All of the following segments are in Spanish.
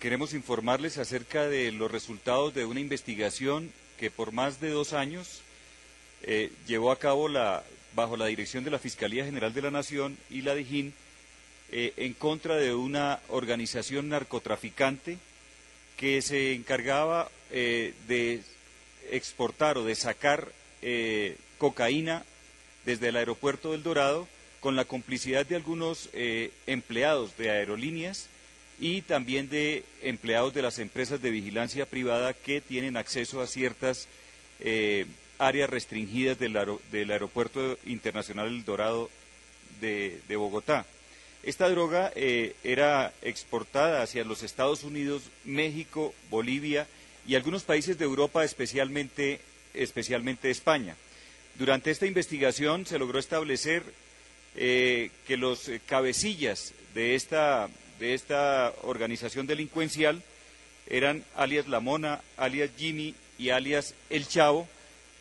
Queremos informarles acerca de los resultados de una investigación que por más de dos años eh, llevó a cabo la, bajo la dirección de la Fiscalía General de la Nación y la DIJÍN eh, en contra de una organización narcotraficante que se encargaba eh, de exportar o de sacar eh, cocaína desde el aeropuerto del Dorado con la complicidad de algunos empleados de aerolíneas y también de empleados de las empresas de vigilancia privada que tienen acceso a ciertas eh, áreas restringidas del, aer del, Aeropuerto Internacional del Dorado de, de Bogotá. Esta droga eh, era exportada hacia los Estados Unidos, México, Bolivia y algunos países de Europa, especialmente, especialmente España. Durante esta investigación se logró establecer eh, que los cabecillas de esta, de esta organización delincuencial eran alias La Mona, alias Jimmy y alias El Chavo,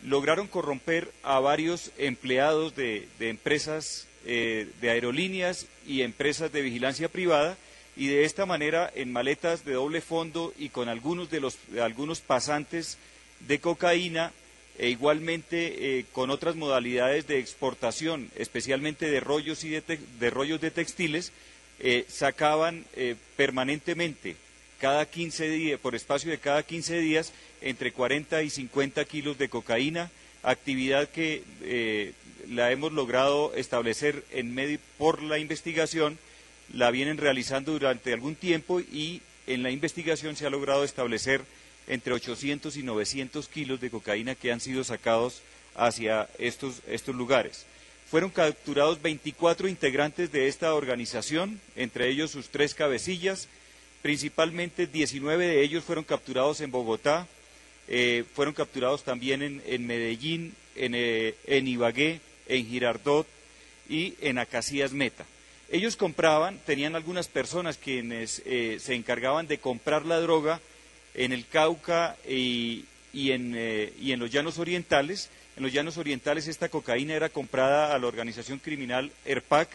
lograron corromper a varios empleados de, empresas eh, de aerolíneas y empresas de vigilancia privada y de esta manera en maletas de doble fondo y con algunos de los algunos pasantes de cocaína e igualmente eh, con otras modalidades de exportación, especialmente de rollos y de rollos de textiles, eh, sacaban eh, permanentemente cada 15 días, por espacio de cada 15 días, entre 40 y 50 kilos de cocaína, actividad que eh, la hemos logrado establecer en medio por la investigación, la vienen realizando durante algún tiempo y en la investigación se ha logrado establecer entre 800 y 900 kilos de cocaína que han sido sacados hacia estos, estos lugares. Fueron capturados 24 integrantes de esta organización, entre ellos sus tres cabecillas, principalmente 19 de ellos fueron capturados en Bogotá, eh, fueron capturados también en, Medellín, en, eh, en, Ibagué, en Girardot y en Acacías Meta. Ellos compraban, tenían algunas personas quienes eh, se encargaban de comprar la droga en el Cauca y, en, los llanos orientales. En los llanos orientales esta cocaína era comprada a la organización criminal ERPAC,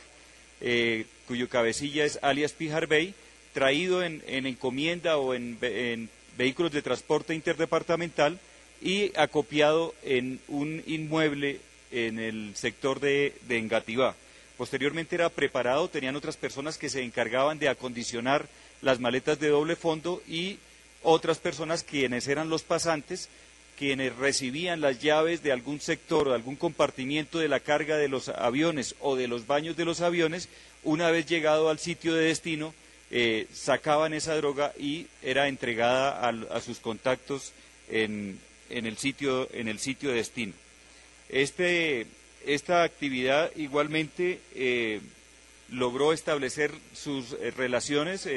eh, cuyo cabecilla es alias Pijarbey, traído en, en encomienda o en, en vehículos de transporte interdepartamental y acopiado en un inmueble en el sector de, de Engativá. Posteriormente era preparado, tenían otras personas que se encargaban de acondicionar las maletas de doble fondo y otras personas quienes eran los pasantes, quienes recibían las llaves de algún sector o algún compartimiento de la carga de los aviones o de los baños de los aviones, una vez llegado al sitio de destino, eh, sacaban esa droga y era entregada a, sus contactos en, el sitio, de destino. Este, esta actividad igualmente eh, logró establecer sus eh, relaciones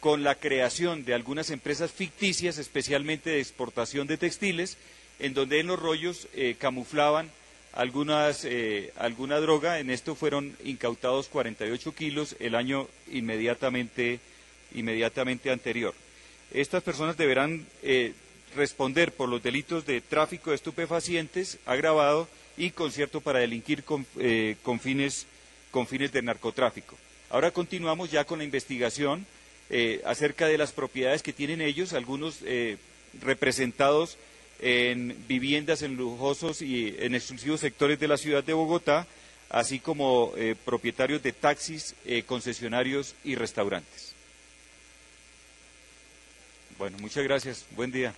con la creación de algunas empresas ficticias, especialmente de exportación de textiles, en donde en los rollos eh, camuflaban algunas, eh, alguna droga. En esto fueron incautados 48 kilos el año inmediatamente, inmediatamente anterior. Estas personas deberán eh, responder por los delitos de tráfico de estupefacientes agravado y concierto para delinquir con, con, fines, con fines de narcotráfico. Ahora continuamos ya con la investigación eh, acerca de las propiedades que tienen ellos, algunos eh, representados en viviendas en lujosos y en exclusivos sectores de la ciudad de Bogotá, así como eh, propietarios de taxis, concesionarios y restaurantes. Bueno, muchas gracias. Buen día.